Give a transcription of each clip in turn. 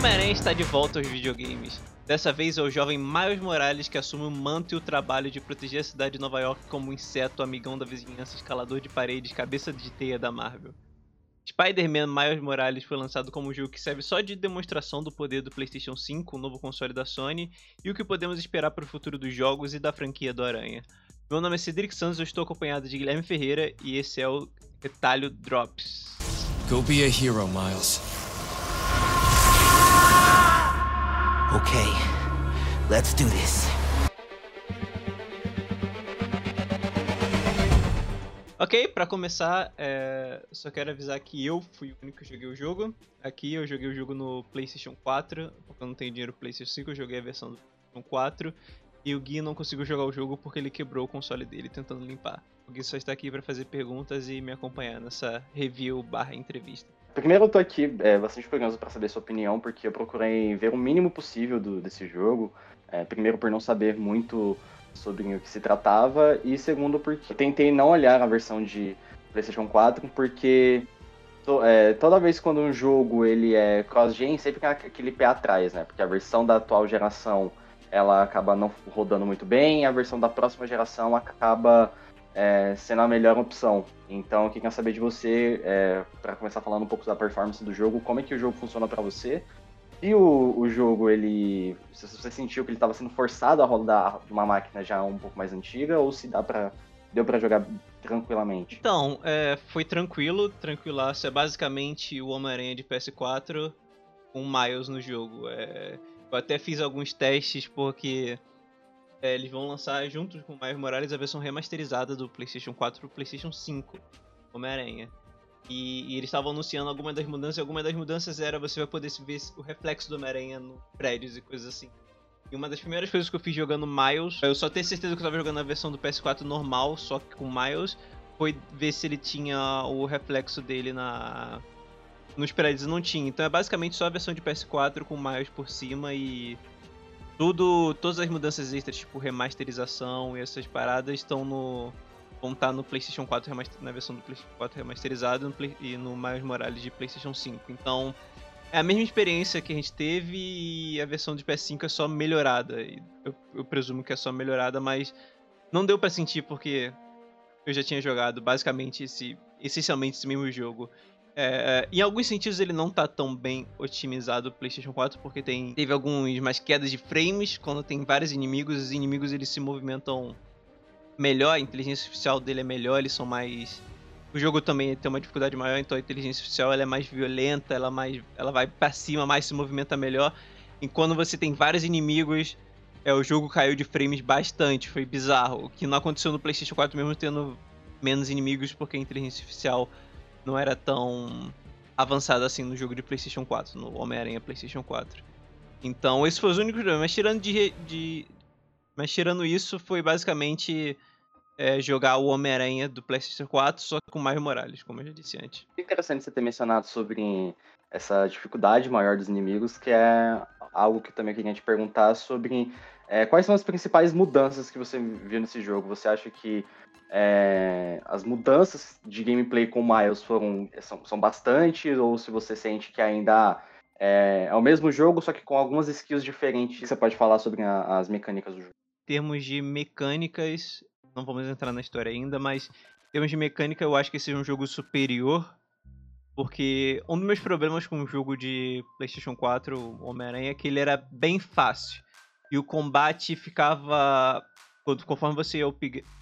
Homem-Aranha está de volta aos videogames. Dessa vez é o jovem Miles Morales que assume o manto e o trabalho de proteger a cidade de Nova York como um inseto amigão da vizinhança, escalador de paredes, cabeça de teia da Marvel. Spider-Man Miles Morales foi lançado como um jogo que serve só de demonstração do poder do PlayStation 5, o novo console da Sony, e o que podemos esperar para o futuro dos jogos e da franquia do Aranha. Meu nome é Cedric Santos, eu estou acompanhado de Guilherme Ferreira e esse é o Retalho Drops. Go be a hero, Miles. Okay, let's do this. Ok, pra começar, é... só quero avisar que eu fui o único que joguei o jogo. Aqui eu joguei o jogo no PlayStation 4, porque eu não tenho dinheiro pro PlayStation 5, eu joguei a versão do PlayStation 4. E o Gui não conseguiu jogar o jogo porque ele quebrou o console dele tentando limpar. O Gui só está aqui para fazer perguntas e me acompanhar nessa review barra entrevista. Primeiro eu tô aqui é, bastante curioso para saber sua opinião, porque eu procurei ver o mínimo possível do, desse jogo. É, primeiro por não saber muito sobre o que se tratava, e segundo porque eu tentei não olhar a versão de PlayStation 4, porque to, é, toda vez quando um jogo ele é cross-gen, sempre tem aquele pé atrás, né? Porque a versão da atual geração ela acaba não rodando muito bem, a versão da próxima geração acaba é, sendo a melhor opção. Então, eu queria saber de você, é, para começar falando um pouco da performance do jogo, como é que o jogo funciona para você. Se o, o jogo, ele. Se você sentiu que ele estava sendo forçado a rodar de uma máquina já um pouco mais antiga, ou se dá para deu para jogar tranquilamente? Então, é, foi tranquilo, tranquilaço. É basicamente o Homem-Aranha de PS4 com Miles no jogo. É, eu até fiz alguns testes porque é, eles vão lançar juntos com o Miles Morales a versão remasterizada do PlayStation 4 pro PlayStation 5, Homem-Aranha. E, e, eles estavam anunciando algumas das mudanças, e alguma das mudanças era você vai poder ver o reflexo do Homem-Aranha no prédios e coisas assim. E uma das primeiras coisas que eu fiz jogando Miles, eu só tenho certeza que eu tava jogando a versão do PS4 normal, só que com Miles, foi ver se ele tinha o reflexo dele na nos prédios não tinha. Então é basicamente só a versão de PS4 com Miles por cima e tudo, todas as mudanças extras, tipo remasterização e essas paradas estão no vão estar tá no PlayStation 4 na versão do PlayStation 4 remasterizado no Play, e no Miles Morales de PlayStation 5. Então é a mesma experiência que a gente teve e a versão de PS5 é só melhorada. Eu, eu presumo que é só melhorada, mas não deu para sentir porque eu já tinha jogado basicamente esse essencialmente esse mesmo jogo. É, é, em alguns sentidos ele não tá tão bem otimizado o PlayStation 4 porque tem teve alguns mais quedas de frames quando tem vários inimigos, os inimigos eles se movimentam melhor, a inteligência artificial dele é melhor, eles são mais o jogo também tem uma dificuldade maior, então a inteligência artificial ela é mais violenta, ela mais ela vai para cima, mais se movimenta melhor. E quando você tem vários inimigos, é o jogo caiu de frames bastante, foi bizarro, o que não aconteceu no PlayStation 4 mesmo tendo menos inimigos porque a inteligência artificial não era tão avançada assim no jogo de PlayStation 4, no Homem-Aranha PlayStation 4. Então, esse foi os únicos problemas. Mas tirando, de, de mas tirando isso, foi basicamente é, jogar o Homem-Aranha do PlayStation 4 só com mais Morales, como eu já disse antes. É interessante você ter mencionado sobre essa dificuldade maior dos inimigos, que é algo que também eu queria te perguntar sobre é, quais são as principais mudanças que você viu nesse jogo. Você acha que é, as mudanças de gameplay com Miles foram são, são bastante, ou se você sente que ainda é, é, o mesmo jogo, só que com algumas skills diferentes. Você pode falar sobre a, as mecânicas do jogo? Em termos de mecânicas, não vamos entrar na história ainda, mas em termos de mecânica, eu acho que esse é um jogo superior. Porque um dos meus problemas com o jogo de PlayStation 4, Homem-Aranha, é que ele era bem fácil. E o combate ficava conforme você ia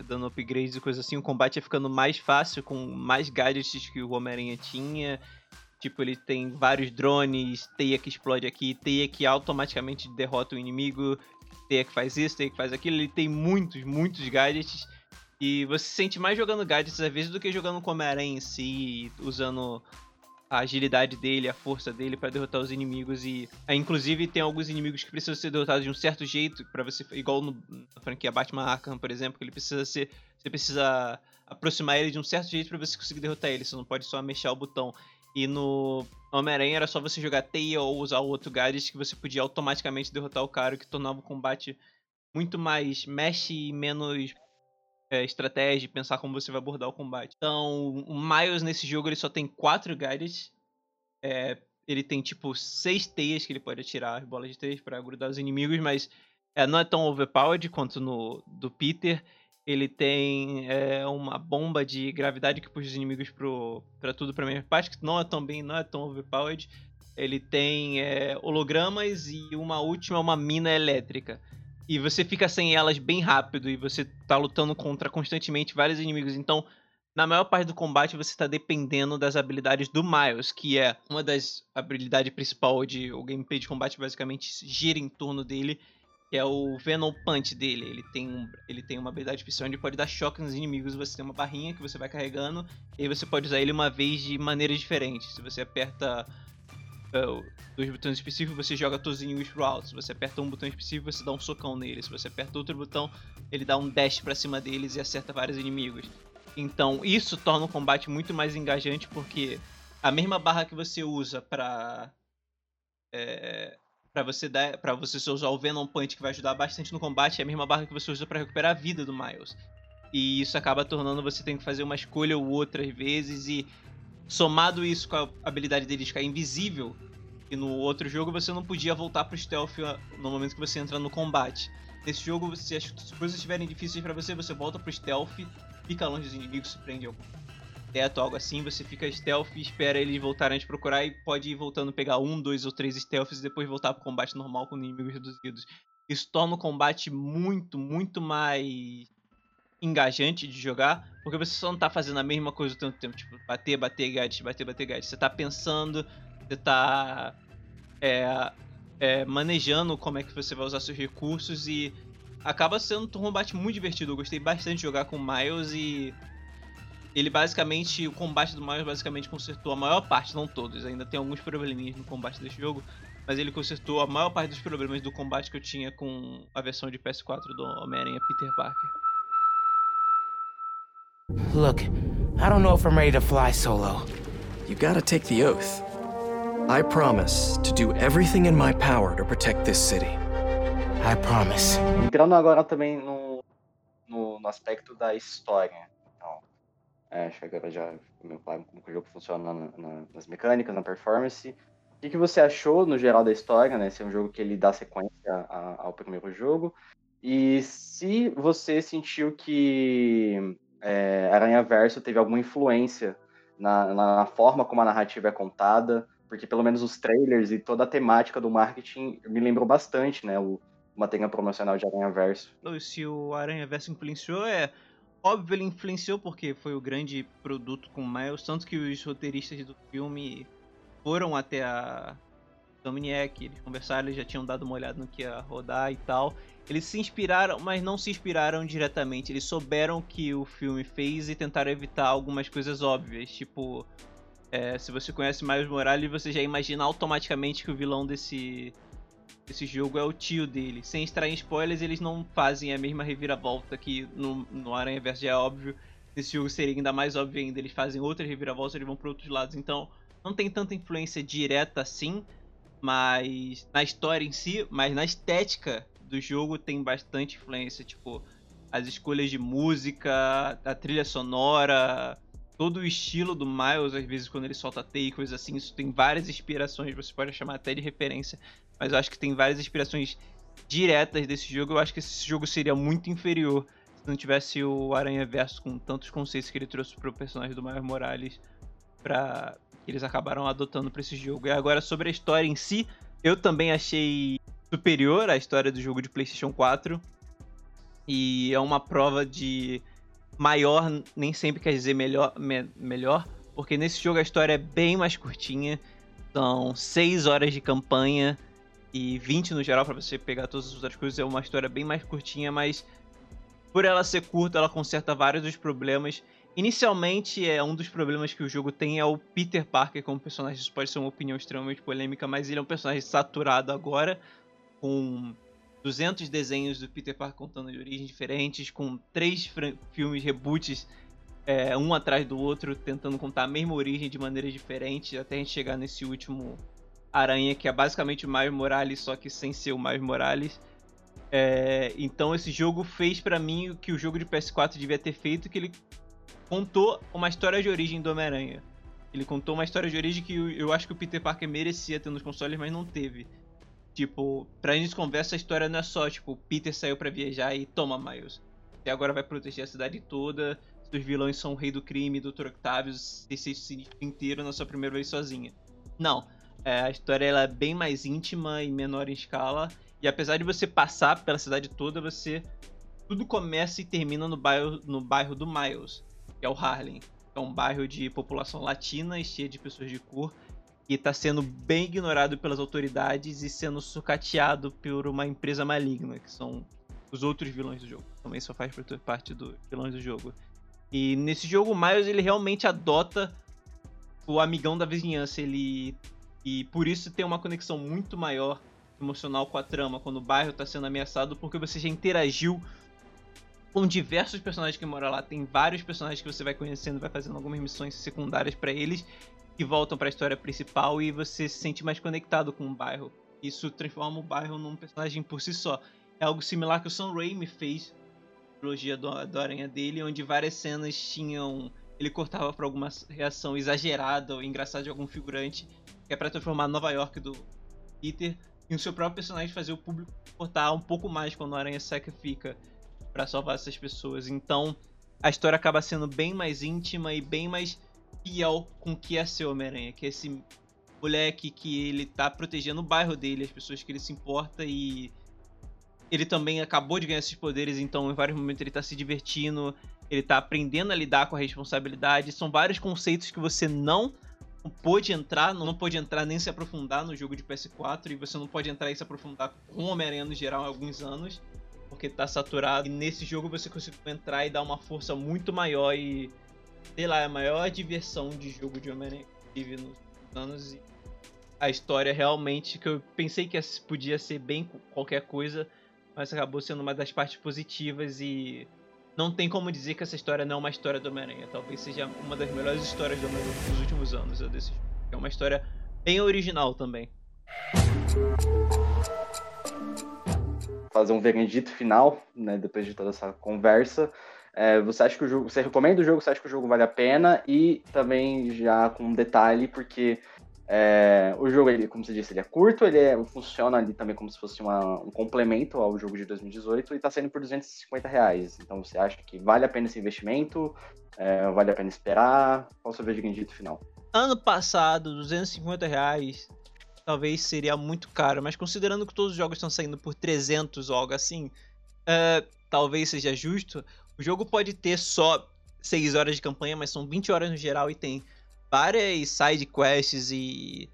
dando upgrades e coisas assim, o combate ia ficando mais fácil, com mais gadgets que o Homem-Aranha tinha. Tipo, ele tem vários drones, teia que explode aqui, teia que automaticamente derrota o inimigo, teia que faz isso, teia que faz aquilo. Ele tem muitos, muitos gadgets. E você se sente mais jogando gadgets às vezes do que jogando com Homem-Aranha em si, usando a agilidade dele, a força dele para derrotar os inimigos e é, inclusive tem alguns inimigos que precisam ser derrotados de um certo jeito para você igual no, na franquia Batman Arkham, por exemplo, que ele precisa ser você precisa aproximar ele de um certo jeito para você conseguir derrotar ele, você não pode só mexer o botão. E no Homem-Aranha era só você jogar teia ou usar o outro gadget que você podia automaticamente derrotar o cara, o que tornava o combate muito mais mexe e menos é, estratégia, pensar como você vai abordar o combate. Então, o Miles nesse jogo ele só tem quatro gadgets. É, ele tem tipo seis teias que ele pode atirar, as bolas de teias para grudar os inimigos, mas é, não é tão overpowered quanto no do Peter. Ele tem é, uma bomba de gravidade que puxa os inimigos pro, pra tudo pra mesma parte, que não é tão bem, não é tão overpowered. Ele tem é, hologramas e uma última, uma mina elétrica. E você fica sem elas bem rápido e você tá lutando contra constantemente vários inimigos. Então, na maior parte do combate você está dependendo das habilidades do Miles, que é uma das habilidades principais de o gameplay de combate basicamente gira em torno dele que é o Venom Punch dele. Ele tem, um, ele tem uma habilidade especial onde pode dar choque nos inimigos. Você tem uma barrinha que você vai carregando e aí você pode usar ele uma vez de maneiras diferentes. Se você aperta uh, dois botões específicos, você joga todos os alto. Se você aperta um botão específico, você dá um socão nele. Se você aperta outro botão, ele dá um dash para cima deles e acerta vários inimigos. Então, isso torna o combate muito mais engajante porque a mesma barra que você usa para é, para você dar, para você usar o Venom Punch que vai ajudar bastante no combate, é a mesma barra que você usa para recuperar a vida do Miles. E isso acaba tornando você ter que fazer uma escolha ou outra às vezes e somado isso com a habilidade dele de ficar invisível, e no outro jogo você não podia voltar pro stealth no momento que você entra no combate. Nesse jogo, se as coisas estiverem difíceis para você, você volta pro stealth, fica longe dos inimigos, se prende algum teto, algo assim, você fica stealth espera eles voltarem a te procurar e pode ir voltando pegar um, dois ou três stealths e depois voltar pro combate normal com inimigos reduzidos. Isso torna o combate muito, muito mais engajante de jogar, porque você só não tá fazendo a mesma coisa o tanto tempo, tipo, bater, bater, gadget, bater, bater, gadget. Você tá pensando, você tá é, é, manejando como é que você vai usar seus recursos e acaba sendo um combate muito divertido. Eu gostei bastante de jogar com Miles e ele basicamente, o combate do Miles basicamente consertou a maior parte, não todos, ainda tem alguns probleminhas no combate desse jogo, mas ele consertou a maior parte dos problemas do combate que eu tinha com a versão de PS4 do Homem-Aranha Peter Parker. Look, I don't know if I'm ready to fly solo. You gotta take the oath. I promise to do everything in my power to protect this city. I promise. Entrando agora também no, no, no aspecto da história. É, acho que agora já meu pai como o jogo funciona na, na, nas mecânicas, na performance. O que, que, você achou no geral da história, né? Se é um jogo que ele dá sequência a, ao primeiro jogo. E se você sentiu que é, Aranha Verso teve alguma influência na, na, forma como a narrativa é contada, porque pelo menos os trailers e toda a temática do marketing me lembrou bastante, né? O material promocional de Aranha Verso. Se o Aranha Verso influenciou, é Óbvio, ele influenciou porque foi o grande produto com Miles, tanto que os roteiristas do filme foram até a Dominique, eles conversaram, eles já tinham dado uma olhada no que ia rodar e tal. Eles se inspiraram, mas não se inspiraram diretamente. Eles souberam que o filme fez e tentaram evitar algumas coisas óbvias. Tipo, é, se você conhece Miles Morales, você já imagina automaticamente que o vilão desse esse jogo é o tio dele. Sem extrair spoilers, eles não fazem a mesma reviravolta que no, no Aranha Verso já é óbvio. Nesse jogo seria ainda mais óbvio ainda. Eles fazem outras reviravoltas, eles vão para outros lados. Então, não tem tanta influência direta assim, mas na história em si, mas na estética do jogo tem bastante influência, tipo as escolhas de música, a trilha sonora, todo o estilo do Miles, às vezes quando ele solta coisas assim, isso tem várias inspirações, você pode chamar até de referência mas eu acho que tem várias inspirações diretas desse jogo. Eu acho que esse jogo seria muito inferior se não tivesse o Aranha Verso com tantos conceitos que ele trouxe pro personagem do Miles Morales que eles acabaram adotando para esse jogo. E agora sobre a história em si, eu também achei superior à história do jogo de PlayStation 4. E é uma prova de maior, nem sempre quer dizer melhor, me, melhor, porque nesse jogo a história é bem mais curtinha. São 6 horas de campanha e 20 no geral para você pegar todas as outras coisas. É uma história bem mais curtinha, mas por ela ser curta, ela conserta vários dos problemas. Inicialmente, é um dos problemas que o jogo tem é o Peter Parker como personagem. Isso pode ser uma opinião extremamente polêmica, mas ele é um personagem saturado agora, com 200 desenhos do Peter Parker contando de origens diferentes, com três filmes reboots, é, um atrás do outro, tentando contar a mesma origem de maneiras diferentes, até a gente chegar nesse último Aranha, que é basicamente o Miles Morales, só que sem ser o Miles Morales. É, então esse jogo fez para mim o que o jogo de PS4 devia ter feito, que ele contou uma história de origem do Homem-Aranha. Ele contou uma história de origem que eu, eu acho que o Peter Parker merecia ter nos consoles, mas não teve. Tipo, pra gente conversa, a história não é só, tipo, Peter saiu para viajar e toma Miles. E agora vai proteger a cidade toda. Os vilões são o Rei do Crime, Dr. Octavius, esse inteiro na sua primeira vez sozinha. Não. É, a história ela é bem mais íntima e menor em escala. E apesar de você passar pela cidade toda, você. Tudo começa e termina no bairro, no bairro do Miles, que é o Harlem. É um bairro de população latina e cheio de pessoas de cor. E está sendo bem ignorado pelas autoridades e sendo sucateado por uma empresa maligna, que são os outros vilões do jogo. Também só faz parte dos vilões do jogo. E nesse jogo, o Miles ele realmente adota o amigão da vizinhança. Ele e por isso tem uma conexão muito maior emocional com a trama quando o bairro está sendo ameaçado, porque você já interagiu com diversos personagens que moram lá. Tem vários personagens que você vai conhecendo, vai fazendo algumas missões secundárias para eles que voltam para a história principal e você se sente mais conectado com o bairro. Isso transforma o bairro num personagem por si só. É algo similar que o Sam Raimi fez trilogia do, do Aranha dele, onde várias cenas tinham. Ele cortava pra alguma reação exagerada ou engraçada de algum figurante, que é pra transformar Nova York do Peter, e o seu próprio personagem fazer o público cortar um pouco mais quando o Aranha sacrifica para salvar essas pessoas. Então a história acaba sendo bem mais íntima e bem mais fiel com o que é ser Homem-Aranha, que é esse moleque que ele tá protegendo o bairro dele, as pessoas que ele se importa e ele também acabou de ganhar esses poderes, então em vários momentos ele tá se divertindo, ele tá aprendendo a lidar com a responsabilidade. São vários conceitos que você não pôde entrar, não pôde entrar nem se aprofundar no jogo de PS4, e você não pode entrar e se aprofundar com Homem-Aranha no geral há alguns anos, porque tá saturado. E nesse jogo você conseguiu entrar e dar uma força muito maior e, sei lá, é a maior diversão de jogo de Homem-Aranha que tive nos anos. E a história realmente, que eu pensei que podia ser bem qualquer coisa, mas acabou sendo uma das partes positivas e não tem como dizer que essa história não é uma história do Homem-Aranha. Talvez seja uma das melhores histórias do Homem-Aranha dos últimos anos. É, é uma história bem original também. Fazer um veredito final, né, depois de toda essa conversa. É, você acha que o jogo, você recomenda o jogo? Você acha que o jogo vale a pena? E também já com um detalhe, porque é, o jogo, ele, como você disse, ele é curto, ele é, funciona ali também como se fosse uma, um complemento ao jogo de 2018 e está saindo por 250 reais. Então você acha que vale a pena esse investimento? É, vale a pena esperar? Qual o seu veredito final? Ano passado, 250 reais talvez seria muito caro, mas considerando que todos os jogos estão saindo por 300 ou algo assim, é, talvez seja justo. O jogo pode ter só 6 horas de campanha, mas são 20 horas no geral e tem várias side quests e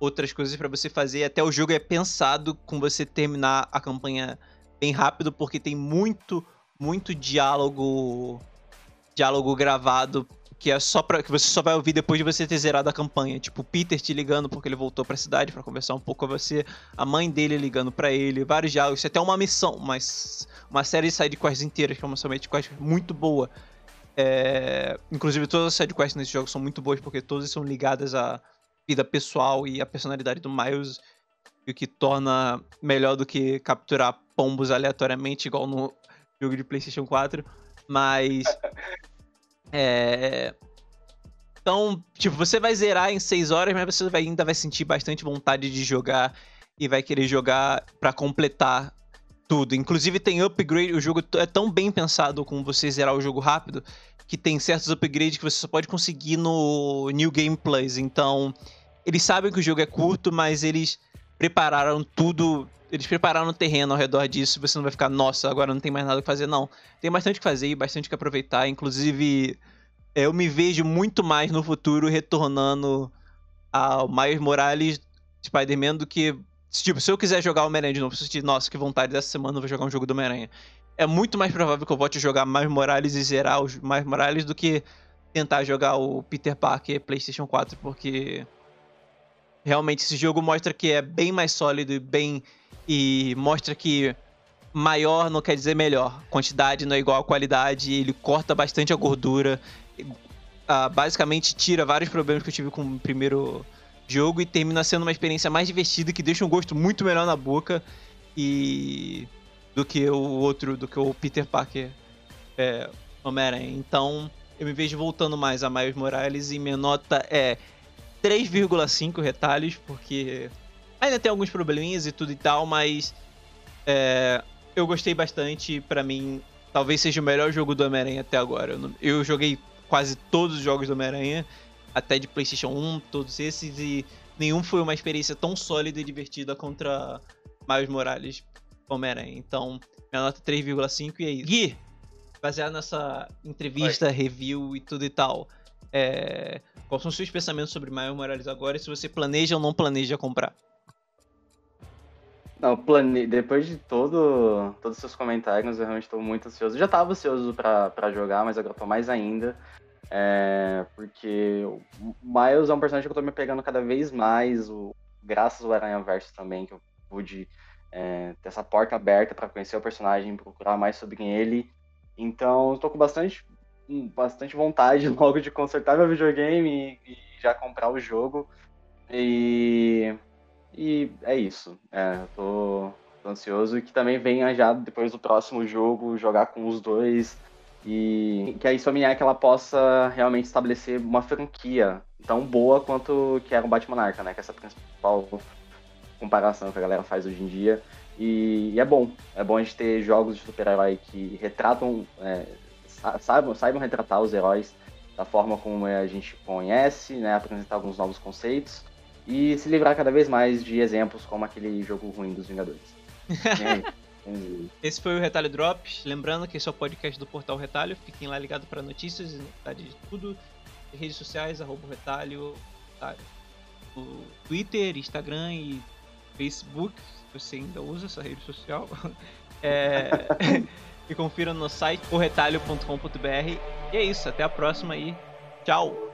outras coisas para você fazer. Até o jogo é pensado com você terminar a campanha bem rápido, porque tem muito, muito diálogo diálogo gravado que é só para que você só vai ouvir depois de você ter zerado a campanha, tipo Peter te ligando porque ele voltou para a cidade para conversar um pouco com você, a mãe dele ligando para ele, vários diálogos, até uma missão, mas uma série de side quests inteiras, que é uma side quest muito boa é, inclusive, todas as sidequests nesse jogo são muito boas porque todas são ligadas à vida pessoal e à personalidade do Miles, o que torna melhor do que capturar pombos aleatoriamente, igual no jogo de PlayStation 4. Mas. É. Então, tipo, você vai zerar em 6 horas, mas você vai, ainda vai sentir bastante vontade de jogar e vai querer jogar para completar tudo. Inclusive tem upgrade, o jogo é tão bem pensado com você zerar o jogo rápido que tem certos upgrades que você só pode conseguir no New Game Plus. Então, eles sabem que o jogo é curto, mas eles prepararam tudo, eles prepararam o terreno ao redor disso, você não vai ficar, nossa, agora não tem mais nada que fazer, não. Tem bastante que fazer e bastante que aproveitar, inclusive eu me vejo muito mais no futuro retornando ao Miles Morales Spider-Man do que Tipo, se eu quiser jogar Homem-Aranha de novo, se eu nossa, que vontade dessa semana eu vou jogar um jogo do Homem-Aranha. É muito mais provável que eu volte a jogar mais Morales e zerar os mais Morales do que tentar jogar o Peter Parker PlayStation 4, porque realmente esse jogo mostra que é bem mais sólido e bem e mostra que maior não quer dizer melhor. Quantidade não é igual a qualidade, ele corta bastante a gordura. Uh, basicamente tira vários problemas que eu tive com o primeiro jogo e termina sendo uma experiência mais divertida que deixa um gosto muito melhor na boca e do que o outro, do que o Peter Parker é, Homem-Aranha. Então, eu me vejo voltando mais a Miles Morales e minha nota é 3,5 retalhos, porque ainda tem alguns probleminhas e tudo e tal, mas é, eu gostei bastante. Para mim, talvez seja o melhor jogo do Homem-Aranha até agora. Eu joguei quase todos os jogos do Homem-Aranha, até de PlayStation 1, todos esses, e nenhum foi uma experiência tão sólida e divertida contra Miles Morales Homem-Aranha. Então, minha nota 3,5 e é isso. Gui, baseado nessa entrevista, Oi. review e tudo e tal, é... quais são os seus pensamentos sobre Miles Morales agora e se você planeja ou não planeja comprar? Não, plane... depois de todo, todos os seus comentários, eu realmente estou muito ansioso. Eu já estava ansioso para jogar, mas agora estou mais ainda. É... porque o Miles é um personagem que eu estou me pegando cada vez mais, o... graças ao Aranha Verso também, que eu pude é, ter essa porta aberta para conhecer o personagem, procurar mais sobre ele. Então, estou com bastante, bastante vontade logo de consertar meu videogame e, e já comprar o jogo. E, e é isso. É, tô, tô ansioso que também venha já depois do próximo jogo jogar com os dois e que a Insomniac ela possa realmente estabelecer uma franquia tão boa quanto que era o Batman Arca, né? Que é essa principal comparação que a galera faz hoje em dia. E, e é bom, é bom a gente ter jogos de super-herói que retratam, é, saibam, saibam retratar os heróis da forma como a gente conhece, né, apresentar alguns novos conceitos e se livrar cada vez mais de exemplos como aquele jogo ruim dos Vingadores. Esse foi o Retalho Drops. Lembrando que esse é o podcast do Portal Retalho. Fiquem lá ligados para notícias e novidades de tudo. Redes sociais, arroba Retalho, Retalho. O Twitter, Instagram e Facebook, se você ainda usa essa rede social. É... e confira no site corretalho.com.br. E é isso, até a próxima e tchau!